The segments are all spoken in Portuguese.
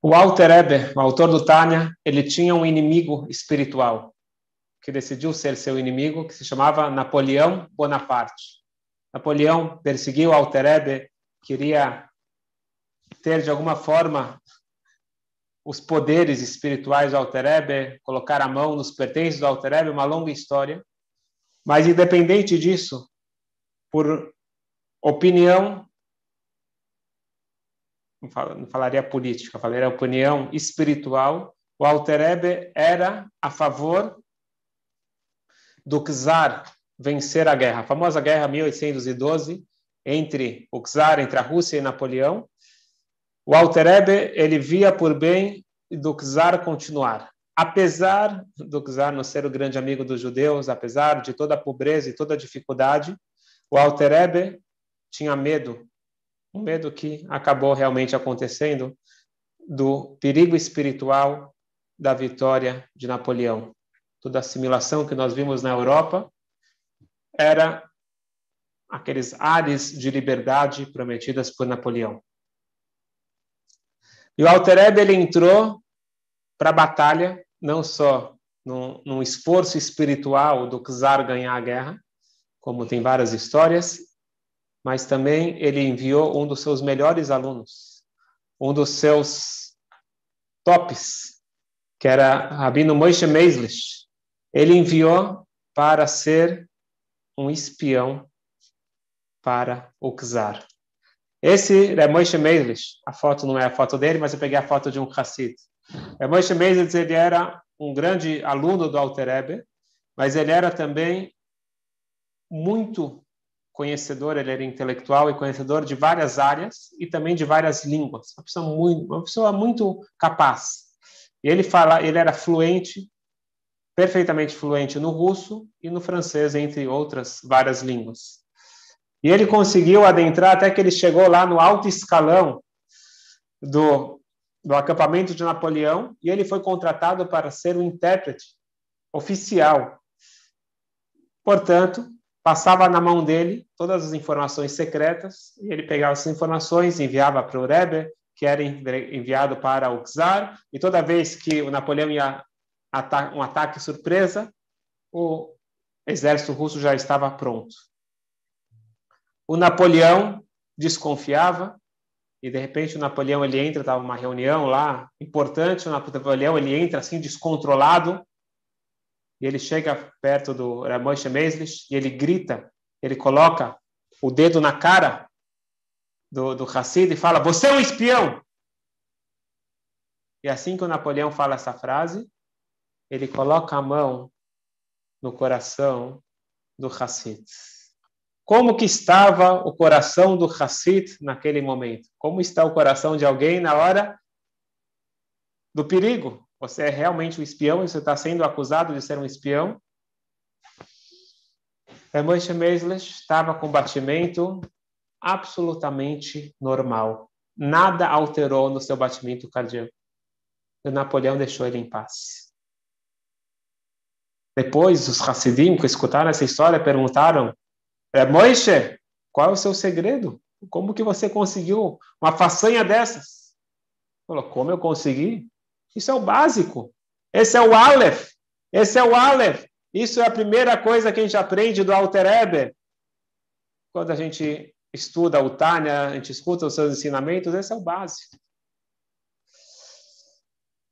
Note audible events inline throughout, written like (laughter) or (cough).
O Alter Eber, o autor do Tânia, ele tinha um inimigo espiritual que decidiu ser seu inimigo, que se chamava Napoleão Bonaparte. Napoleão perseguiu Alter Eber, queria ter de alguma forma os poderes espirituais do Alter Eber, colocar a mão nos pertences do Alter Eber, uma longa história. Mas independente disso, por opinião não falaria política, falaria opinião espiritual, o Alter Ebe era a favor do czar vencer a guerra, a famosa guerra 1812 entre o czar, entre a Rússia e Napoleão. O Alter Ebe, ele via por bem do czar continuar. Apesar do czar não ser o grande amigo dos judeus, apesar de toda a pobreza e toda a dificuldade, o Alter Ebe tinha medo um medo que acabou realmente acontecendo do perigo espiritual da vitória de Napoleão. Toda a assimilação que nós vimos na Europa era aqueles ares de liberdade prometidas por Napoleão. E o Altereb ele entrou para a batalha, não só num, num esforço espiritual do czar ganhar a guerra, como tem várias histórias, mas também ele enviou um dos seus melhores alunos, um dos seus tops, que era Rabino Moshe Meislich. Ele enviou para ser um espião para o czar. Esse é Moshe Meislich. A foto não é a foto dele, mas eu peguei a foto de um Hassid. É Moshe Meislich, ele era um grande aluno do Alter Ebe, mas ele era também muito conhecedor, ele era intelectual e conhecedor de várias áreas e também de várias línguas. Uma pessoa muito, uma pessoa muito capaz. Ele fala, ele era fluente, perfeitamente fluente no russo e no francês, entre outras várias línguas. E ele conseguiu adentrar até que ele chegou lá no alto escalão do, do acampamento de Napoleão e ele foi contratado para ser o intérprete oficial. Portanto, passava na mão dele todas as informações secretas e ele pegava essas informações, enviava para o Rebbe, que era enviado para o czar, e toda vez que o Napoleão ia ata um ataque surpresa, o exército russo já estava pronto. O Napoleão desconfiava e de repente o Napoleão ele entra, estava uma reunião lá importante, o Napoleão ele entra assim descontrolado e ele chega perto do Ramoshe Meslich e ele grita, ele coloca o dedo na cara do, do Hassid e fala: Você é um espião! E assim que o Napoleão fala essa frase, ele coloca a mão no coração do Hassid. Como que estava o coração do Hassid naquele momento? Como está o coração de alguém na hora do perigo? Você é realmente um espião e você está sendo acusado de ser um espião? A Moshe Meslich estava com batimento absolutamente normal. Nada alterou no seu batimento cardíaco. E Napoleão deixou ele em paz. Depois, os Hassidim que escutaram essa história perguntaram: é, Moishe, qual é o seu segredo? Como que você conseguiu uma façanha dessas? Ele falou: Como eu consegui? Isso é o básico. Esse é o Aleph. Esse é o Aleph. Isso é a primeira coisa que a gente aprende do Alter Eber. Quando a gente estuda o Tânia, a gente escuta os seus ensinamentos, esse é o básico.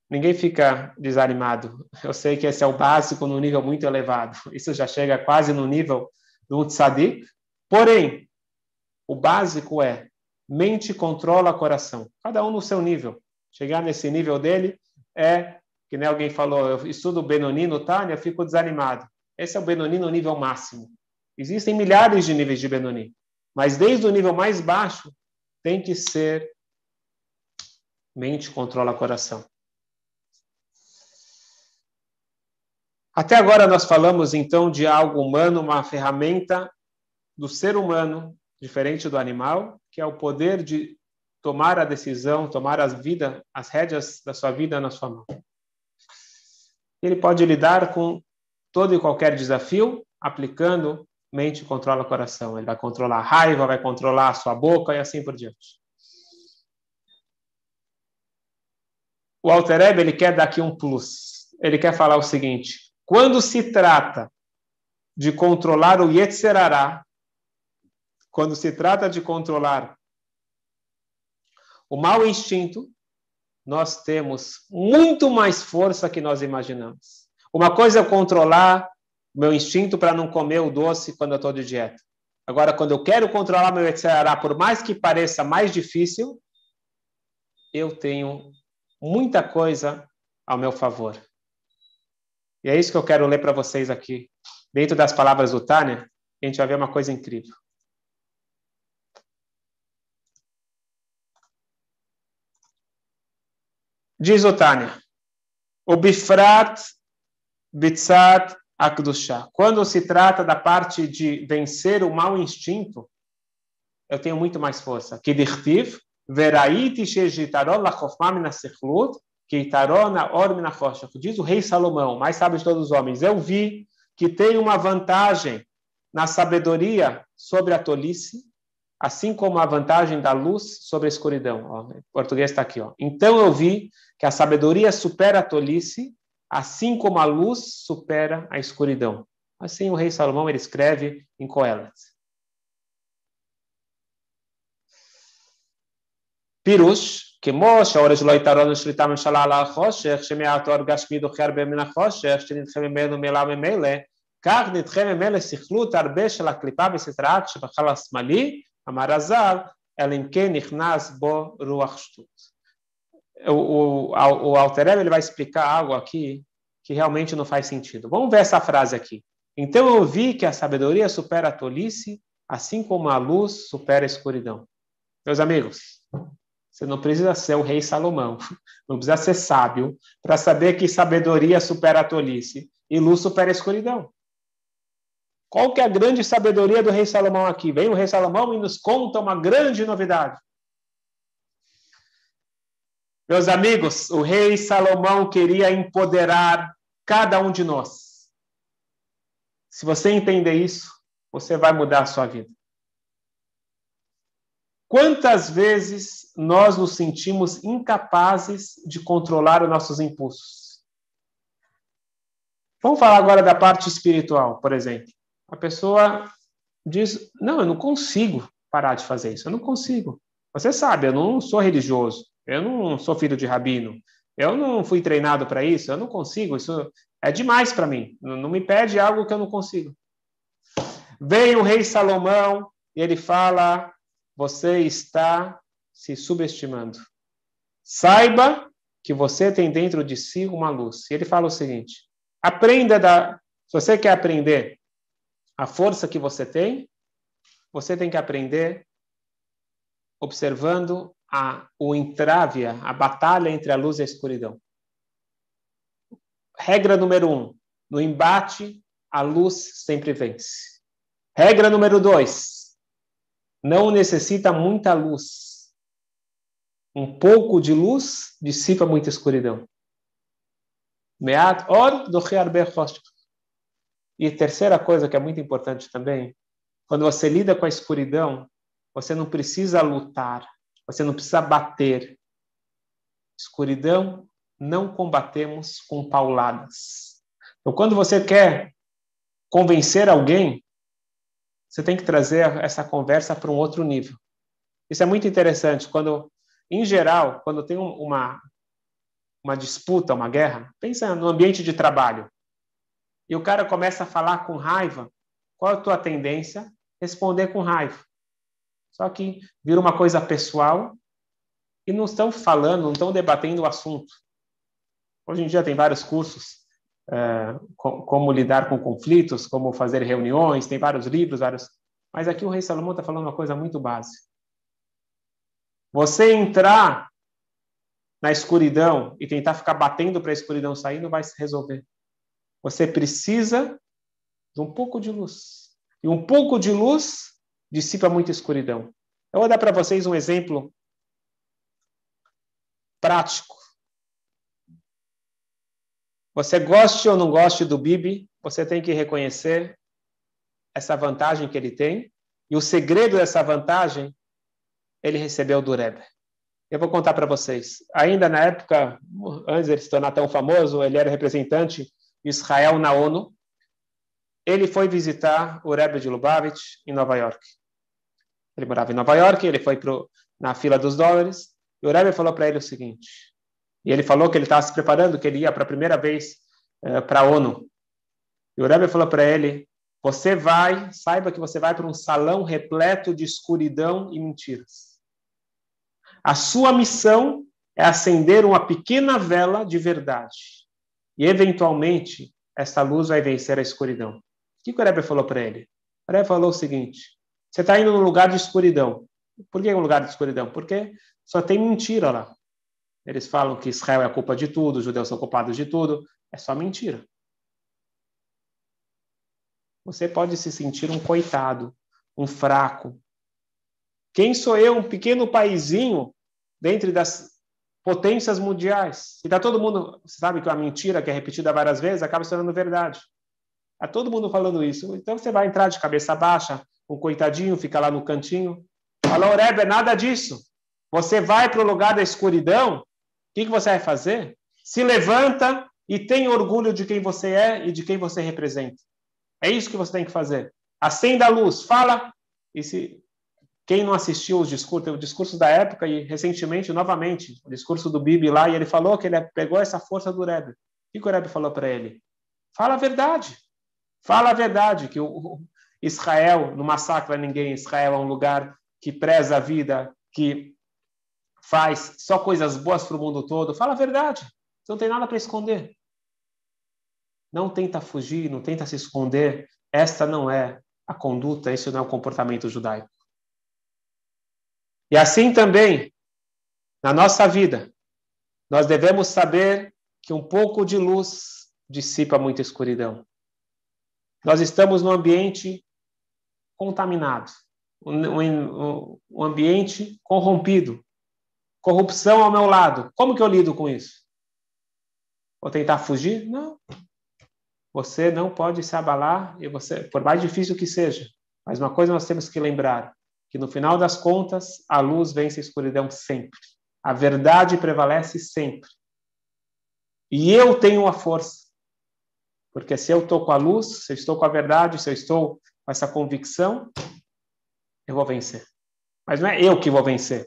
Ninguém fica desanimado. Eu sei que esse é o básico no nível muito elevado. Isso já chega quase no nível do tzadik. Porém, o básico é mente controla coração. Cada um no seu nível. Chegar nesse nível dele é, que nem alguém falou, eu estudo Benoni no Tânia, eu fico desanimado. Esse é o Benoni no nível máximo. Existem milhares de níveis de Benoni, mas desde o nível mais baixo tem que ser mente controla coração. Até agora nós falamos então de algo humano, uma ferramenta do ser humano, diferente do animal, que é o poder de tomar a decisão, tomar as vidas, as rédeas da sua vida na sua mão. Ele pode lidar com todo e qualquer desafio aplicando mente controla coração. Ele vai controlar a raiva, vai controlar a sua boca e assim por diante. o Alter Ebe, ele quer dar aqui um plus. Ele quer falar o seguinte: quando se trata de controlar o Yetzerará, quando se trata de controlar o mau instinto, nós temos muito mais força que nós imaginamos. Uma coisa é controlar meu instinto para não comer o doce quando eu estou de dieta. Agora, quando eu quero controlar meu Yetzirah, por mais que pareça mais difícil, eu tenho muita coisa ao meu favor. E é isso que eu quero ler para vocês aqui. Dentro das palavras do Tânia, a gente vai ver uma coisa incrível. Diz o Tânia, o Bifrat Bitzat Akdushá. Quando se trata da parte de vencer o mau instinto, eu tenho muito mais força. Kidirtiv, veraiti shejitaron lachofma minasechlut, keitaron or minachosha. Diz o rei Salomão, mais sábio de todos os homens. Eu vi que tem uma vantagem na sabedoria sobre a tolice, assim como a vantagem da luz sobre a escuridão. Ó, o português está aqui. Ó. Então eu vi que a sabedoria supera a tolice assim como a luz supera a escuridão. Assim o rei Salomão ele escreve em Coelet. פירוש, כמו שהאורש לא יתרון לשליטה ממשלה על החושך, שמעט אור גשמי דוחה הרבה מן החושך, שנדחה ממנו מילה ממילא, כך נדחה ממילא סכלות הרבה של הקליפה בסתרת שבחל השמאלי, Amarazal, Elimken, Bo, Ruachstut. O, o, o Altereb ele vai explicar algo aqui que realmente não faz sentido. Vamos ver essa frase aqui. Então eu vi que a sabedoria supera a tolice, assim como a luz supera a escuridão. Meus amigos, você não precisa ser o rei Salomão, (laughs) não precisa ser sábio para saber que sabedoria supera a tolice e luz supera a escuridão. Qual que é a grande sabedoria do rei Salomão aqui? Vem o rei Salomão e nos conta uma grande novidade. Meus amigos, o rei Salomão queria empoderar cada um de nós. Se você entender isso, você vai mudar a sua vida. Quantas vezes nós nos sentimos incapazes de controlar os nossos impulsos? Vamos falar agora da parte espiritual, por exemplo. A pessoa diz: Não, eu não consigo parar de fazer isso, eu não consigo. Você sabe, eu não sou religioso, eu não sou filho de rabino. Eu não fui treinado para isso. Eu não consigo. Isso é demais para mim. Não me pede algo que eu não consigo. Vem o rei Salomão e ele fala: Você está se subestimando. Saiba que você tem dentro de si uma luz. E ele fala o seguinte: Aprenda da. Se você quer aprender a força que você tem, você tem que aprender observando a, o entrave, a batalha entre a luz e a escuridão. Regra número um: no embate, a luz sempre vence. Regra número dois: não necessita muita luz. Um pouco de luz dissipa muita escuridão. Meat or do E terceira coisa que é muito importante também, quando você lida com a escuridão, você não precisa lutar, você não precisa bater. Escuridão não combatemos com pauladas. Então, quando você quer convencer alguém, você tem que trazer essa conversa para um outro nível. Isso é muito interessante. Quando, em geral, quando tem uma uma disputa, uma guerra, pensa no ambiente de trabalho. E o cara começa a falar com raiva. Qual é a tua tendência? Responder com raiva. Só que vira uma coisa pessoal e não estão falando, não estão debatendo o assunto. Hoje em dia tem vários cursos é, como lidar com conflitos, como fazer reuniões, tem vários livros, vários. Mas aqui o rei Salomão está falando uma coisa muito básica. Você entrar na escuridão e tentar ficar batendo para a escuridão sair não vai se resolver. Você precisa de um pouco de luz. E um pouco de luz dissipa muita escuridão. Eu vou dar para vocês um exemplo prático. Você goste ou não goste do Bibi, você tem que reconhecer essa vantagem que ele tem. E o segredo dessa vantagem, ele recebeu do Rebbe. Eu vou contar para vocês. Ainda na época, antes de ele se tornar tão famoso, ele era representante Israel na ONU. Ele foi visitar o Rebbe de Lubavitch em Nova York. Ele morava em Nova York, ele foi pro, na fila dos dólares, e o Rebbe falou para ele o seguinte, e ele falou que ele estava se preparando, que ele ia para a primeira vez uh, para a ONU. E o Rebbe falou para ele, você vai, saiba que você vai para um salão repleto de escuridão e mentiras. A sua missão é acender uma pequena vela de verdade. E, eventualmente, essa luz vai vencer a escuridão. O que o Rebbe falou para ele? O Rebbe falou o seguinte, você está indo num lugar de escuridão. Por que um lugar de escuridão? Porque só tem mentira lá. Eles falam que Israel é a culpa de tudo, os judeus são culpados de tudo. É só mentira. Você pode se sentir um coitado, um fraco. Quem sou eu, um pequeno paizinho, dentre das potências mundiais? E está todo mundo, sabe que a mentira que é repetida várias vezes acaba se tornando verdade. Está todo mundo falando isso. Então você vai entrar de cabeça baixa, um coitadinho, fica lá no cantinho. Falou, Rebbe, nada disso. Você vai para o lugar da escuridão, o que, que você vai fazer? Se levanta e tem orgulho de quem você é e de quem você representa. É isso que você tem que fazer. Acenda a luz, fala. E se quem não assistiu os discursos, o discurso da época e recentemente, novamente, o discurso do Bibi lá, e ele falou que ele pegou essa força do Rebbe. O que o Rebbe falou para ele? Fala a verdade. Fala a verdade, que o Israel não massacra ninguém. Israel é um lugar que preza a vida, que faz só coisas boas para o mundo todo, fala a verdade. Você não tem nada para esconder. Não tenta fugir, não tenta se esconder. Esta não é a conduta, esse não é o comportamento judaico. E assim também, na nossa vida, nós devemos saber que um pouco de luz dissipa muita escuridão. Nós estamos num ambiente contaminado, um, um, ambiente corrompido, corrupção ao meu lado. Como que eu lido com isso? Vou tentar fugir? Não. Você não pode se abalar e você, por mais difícil que seja. Mas uma coisa nós temos que lembrar, que no final das contas, a luz vence a escuridão sempre. A verdade prevalece sempre. E eu tenho a força. Porque se eu estou com a luz, se eu estou com a verdade, se eu estou com essa convicção, eu vou vencer. Mas não é eu que vou vencer.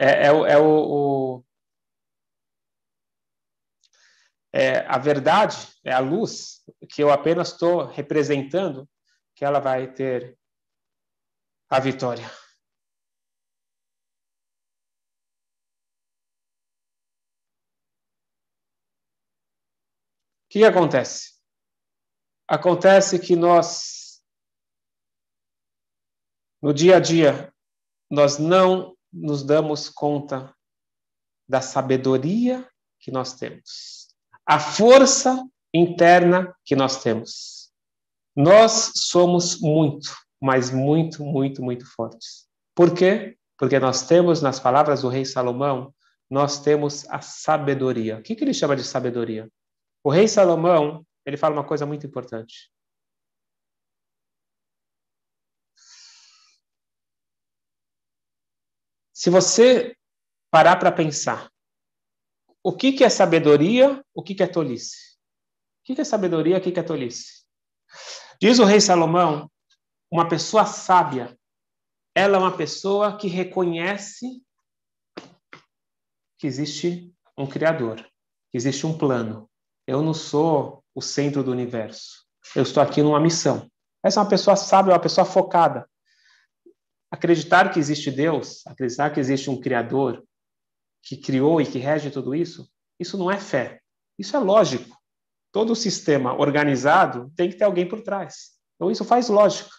é, é, é o, o é, a verdade, é a luz que eu apenas estou representando, que ela vai ter a vitória. O que acontece? Acontece que nós, no dia a dia, nós não nos damos conta da sabedoria que nós temos, a força interna que nós temos. Nós somos muito, mas muito, muito, muito fortes. Por quê? Porque nós temos, nas palavras do rei Salomão, nós temos a sabedoria. O que, que ele chama de sabedoria? O rei Salomão, ele fala uma coisa muito importante. Se você parar para pensar, o que, que é sabedoria, o que, que é tolice? O que, que é sabedoria, o que, que é tolice? Diz o rei Salomão, uma pessoa sábia, ela é uma pessoa que reconhece que existe um Criador, que existe um plano. Eu não sou o centro do universo. Eu estou aqui numa missão. Essa é uma pessoa sábia, uma pessoa focada. Acreditar que existe Deus, acreditar que existe um Criador que criou e que rege tudo isso, isso não é fé. Isso é lógico. Todo sistema organizado tem que ter alguém por trás. Então, isso faz lógica.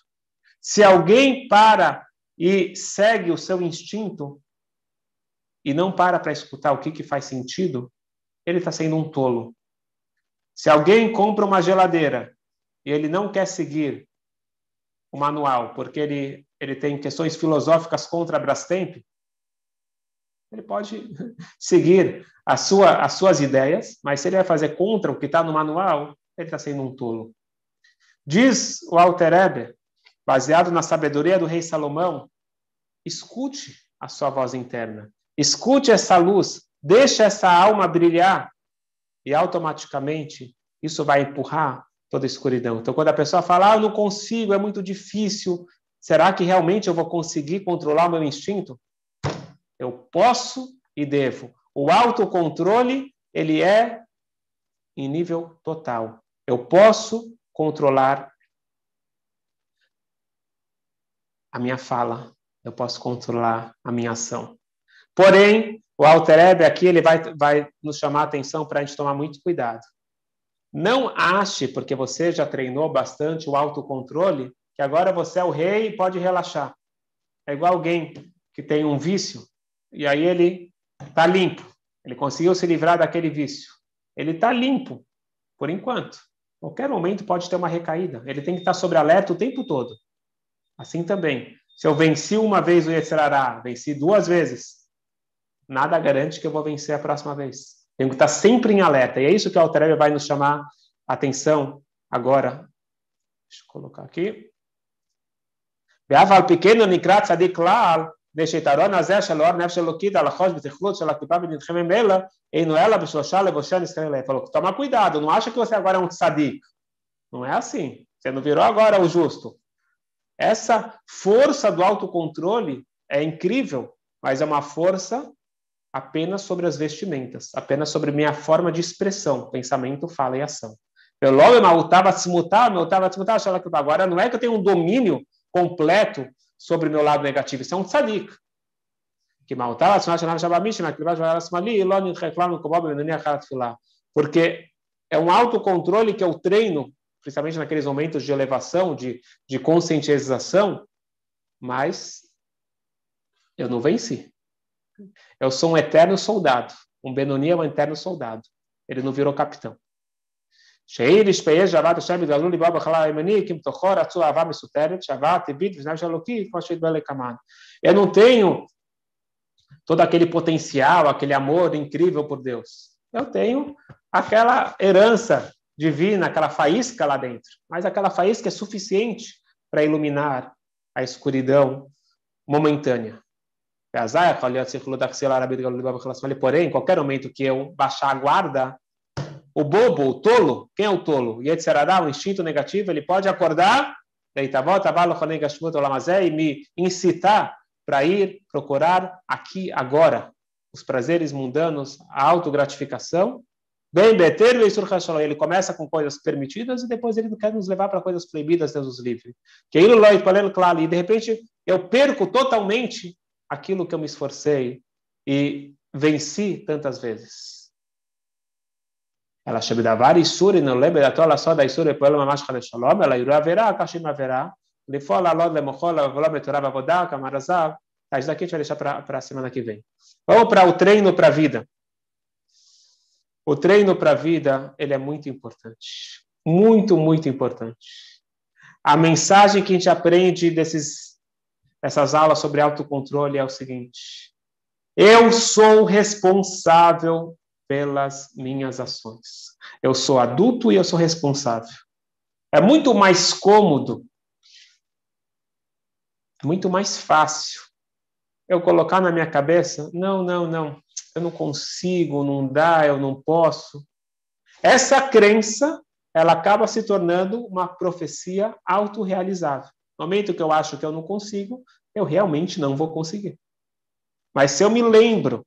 Se alguém para e segue o seu instinto e não para para escutar o que, que faz sentido, ele está sendo um tolo. Se alguém compra uma geladeira e ele não quer seguir o manual porque ele ele tem questões filosóficas contra a Brastemp, ele pode (laughs) seguir a sua, as suas ideias, mas se ele vai fazer contra o que está no manual, ele está sendo um tolo. Diz o Alter Eber, baseado na sabedoria do rei Salomão, escute a sua voz interna. escute essa luz, deixe essa alma brilhar e automaticamente isso vai empurrar toda a escuridão. Então, quando a pessoa fala, ah, eu não consigo, é muito difícil, será que realmente eu vou conseguir controlar o meu instinto? Eu posso e devo. O autocontrole, ele é em nível total. Eu posso controlar a minha fala, eu posso controlar a minha ação. Porém, o Alter Ebe aqui ele vai, vai nos chamar a atenção para a gente tomar muito cuidado. Não ache, porque você já treinou bastante o autocontrole, que agora você é o rei e pode relaxar. É igual alguém que tem um vício e aí ele Está limpo. Ele conseguiu se livrar daquele vício. Ele está limpo, por enquanto. Qualquer momento pode ter uma recaída. Ele tem que estar sobre alerta o tempo todo. Assim também. Se eu venci uma vez o Yetzirará, venci duas vezes, nada garante que eu vou vencer a próxima vez. Tenho que estar sempre em alerta. E é isso que o Altarev vai nos chamar a atenção agora. Deixa eu colocar aqui. Beaval pequeno nikrat sadik כלל, ושהיתרון הזה של אור נפש אלוקית על החוש בתכלות של הקליפה בנדחים ממילא, אינו אלא בשלושה לבושי ישראל. Ele falou, toma cuidado, não acha que você agora é um tzadik. Não é assim. Você não virou agora o justo. Essa força do autocontrole é incrível, mas é uma força apenas sobre as vestimentas, apenas sobre minha forma de expressão, pensamento, fala e ação. Eu logo eu se mutar, eu estava se mutar, agora não é que eu tenho um domínio completo sobre o meu lado negativo, isso é um tzadik. Porque é um autocontrole que eu treino, principalmente naqueles momentos de elevação, de, de conscientização, mas eu não venci. Eu sou um eterno soldado. Um Benoni é um eterno soldado. Ele não virou capitão. Eu não tenho todo aquele potencial, aquele amor incrível por Deus. Eu tenho aquela herança divina, aquela faísca lá dentro. Mas aquela faísca é suficiente para iluminar a escuridão momentânea. Porém, qualquer momento que eu baixar a guarda, o bobo, o tolo, quem é o tolo? Yetzerará, o instinto negativo, ele pode acordar e me incitar para ir procurar aqui, agora, os prazeres mundanos, a autogratificação. Bem, ele começa com coisas permitidas e depois ele quer nos levar para coisas proibidas, Deus nos livre. E de repente eu perco totalmente aquilo que eu me esforcei e venci tantas vezes. Ela chama de avar isuri, não lembra da tola só da isuri, por ela mamash chale shalom, ela irá verá, kashim haverá, lefol alod lemochol, volom etorá vavodá, kamarazav, tá, isso daqui a gente vai deixar para a semana que vem. Vamos para o treino para a vida. O treino para a vida, ele é muito importante. Muito, muito importante. A mensagem que a gente aprende desses essas aulas sobre autocontrole é o seguinte: eu sou responsável pelas minhas ações. Eu sou adulto e eu sou responsável. É muito mais cômodo, muito mais fácil eu colocar na minha cabeça: não, não, não, eu não consigo, não dá, eu não posso. Essa crença, ela acaba se tornando uma profecia autorrealizável. No momento que eu acho que eu não consigo, eu realmente não vou conseguir. Mas se eu me lembro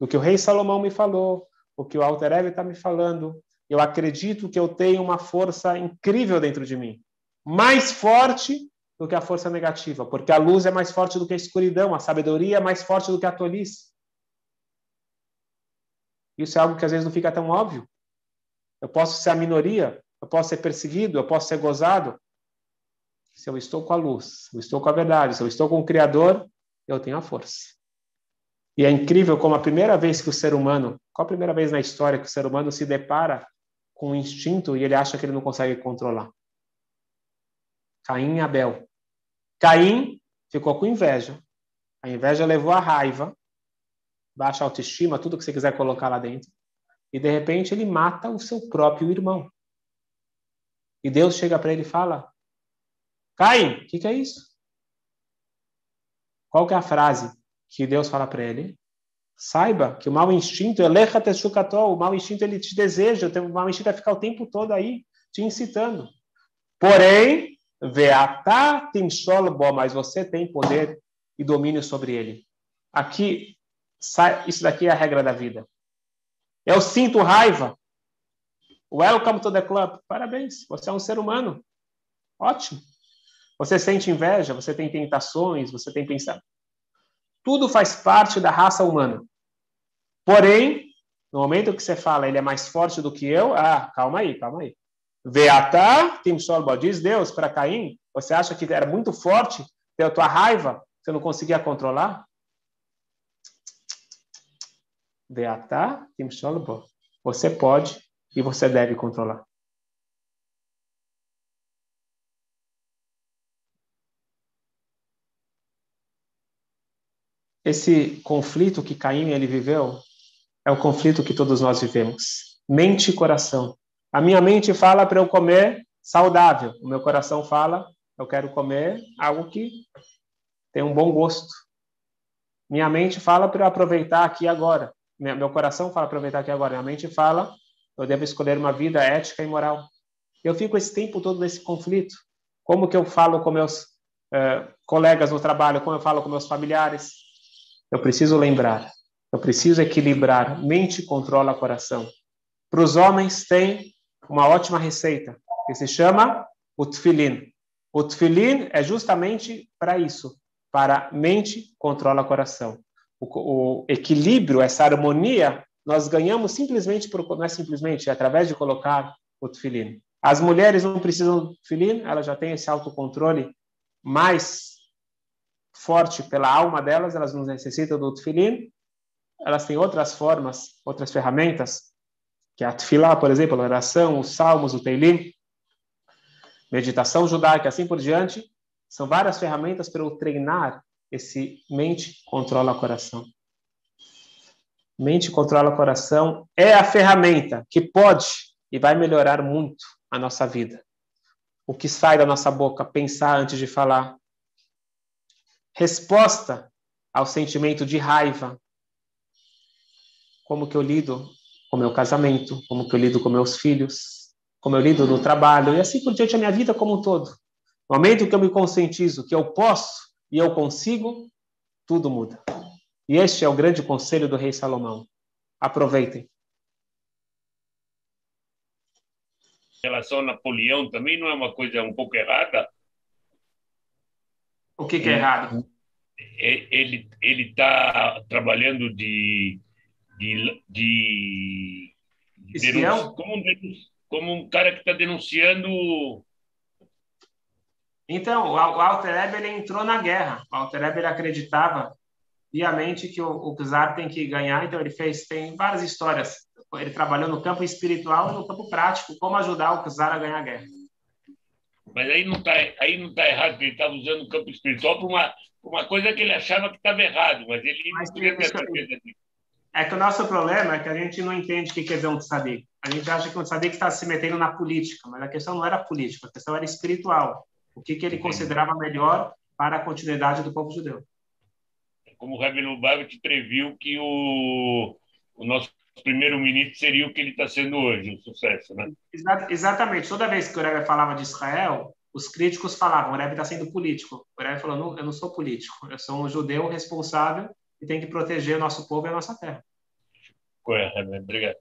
do que o rei Salomão me falou, o que o Alter Eve está me falando, eu acredito que eu tenho uma força incrível dentro de mim, mais forte do que a força negativa, porque a luz é mais forte do que a escuridão, a sabedoria é mais forte do que a tolice. Isso é algo que às vezes não fica tão óbvio. Eu posso ser a minoria, eu posso ser perseguido, eu posso ser gozado, se eu estou com a luz, se eu estou com a verdade, se eu estou com o Criador, eu tenho a força. E é incrível como a primeira vez que o ser humano, qual a primeira vez na história que o ser humano se depara com um instinto e ele acha que ele não consegue controlar? Caim e Abel. Caim ficou com inveja. A inveja levou a raiva, baixa autoestima, tudo que você quiser colocar lá dentro. E de repente ele mata o seu próprio irmão. E Deus chega para ele e fala: Caim, o que, que é isso? Qual que é a frase que Deus fala para ele? Saiba que o mau instinto, o mau instinto ele te deseja, o mau instinto vai ficar o tempo todo aí te incitando. Porém, veatá timsholbo, mas você tem poder e domínio sobre ele. Aqui, isso daqui é a regra da vida. Eu sinto raiva. Welcome to the club. Parabéns, você é um ser humano. Ótimo. Você sente inveja, você tem tentações, você tem pensamento. Tudo faz parte da raça humana. Porém, no momento que você fala, ele é mais forte do que eu, ah, calma aí, calma aí. Veatá, Tim Solba, diz Deus para Caim, você acha que era muito forte ter a tua raiva, você não conseguia controlar? Veatá, Tim Solba, você pode e você deve controlar. Esse conflito que Caim ele viveu é o conflito que todos nós vivemos. Mente e coração. A minha mente fala para eu comer saudável. O meu coração fala, eu quero comer algo que tem um bom gosto. Minha mente fala para eu aproveitar aqui agora. Meu coração fala aproveitar aqui agora. Minha mente fala, eu devo escolher uma vida ética e moral. Eu fico esse tempo todo nesse conflito. Como que eu falo com meus uh, colegas no trabalho? Como eu falo com meus familiares? Eu preciso lembrar eu preciso equilibrar mente controla coração. Para os homens tem uma ótima receita que se chama o tefilin. O tefilin é justamente para isso, para mente controla coração. O, o, equilíbrio, essa harmonia, nós ganhamos simplesmente por, não é simplesmente é através de colocar o tefilin. As mulheres não precisam do tefilin, elas já têm esse autocontrole mais forte pela alma delas, elas não necessitam do tefilin elas têm outras formas, outras ferramentas, que é a tefilá, por exemplo, a oração, os salmos, o teilim, meditação judaica, assim por diante, são várias ferramentas para eu treinar esse mente controla o coração. Mente controla o coração é a ferramenta que pode e vai melhorar muito a nossa vida. O que sai da nossa boca, pensar antes de falar. Resposta ao sentimento de raiva, como que eu lido com meu casamento, como que eu lido com meus filhos, como eu lido no trabalho e assim por diante a minha vida como um todo. No momento que eu me conscientizo que eu posso e eu consigo, tudo muda. E este é o grande conselho do rei Salomão. Aproveitem. Em relação a Napoleão, também não é uma coisa um pouco errada? O que, que é errado? Ele ele está trabalhando de de, de, denunci, como, um, como um cara que está denunciando. Então, o Alter Eber ele entrou na guerra. O Alter Eber acreditava piamente que o, o Czar tem que ganhar, então ele fez tem várias histórias. Ele trabalhou no campo espiritual e no campo prático, como ajudar o Czar a ganhar a guerra. Mas aí não está aí não tá errado, ele estava usando o campo espiritual para uma, uma coisa que ele achava que estava errado, mas ele mas não ter certeza disso. É que o nosso problema é que a gente não entende o que quer dizer um tzadik. A gente acha que um tzadik está se metendo na política, mas a questão não era política, a questão era espiritual. O que, que ele considerava melhor para a continuidade do povo judeu. Como o Rabbi Lubavitch previu que o, o nosso primeiro-ministro seria o que ele está sendo hoje, um sucesso, né? exatamente. Toda vez que o Rebbe falava de Israel, os críticos falavam, o Rebbe está sendo político. O Rebbe falou, não, eu não sou político, eu sou um judeu responsável e tem que proteger o nosso povo e a nossa terra. Correto, obrigado.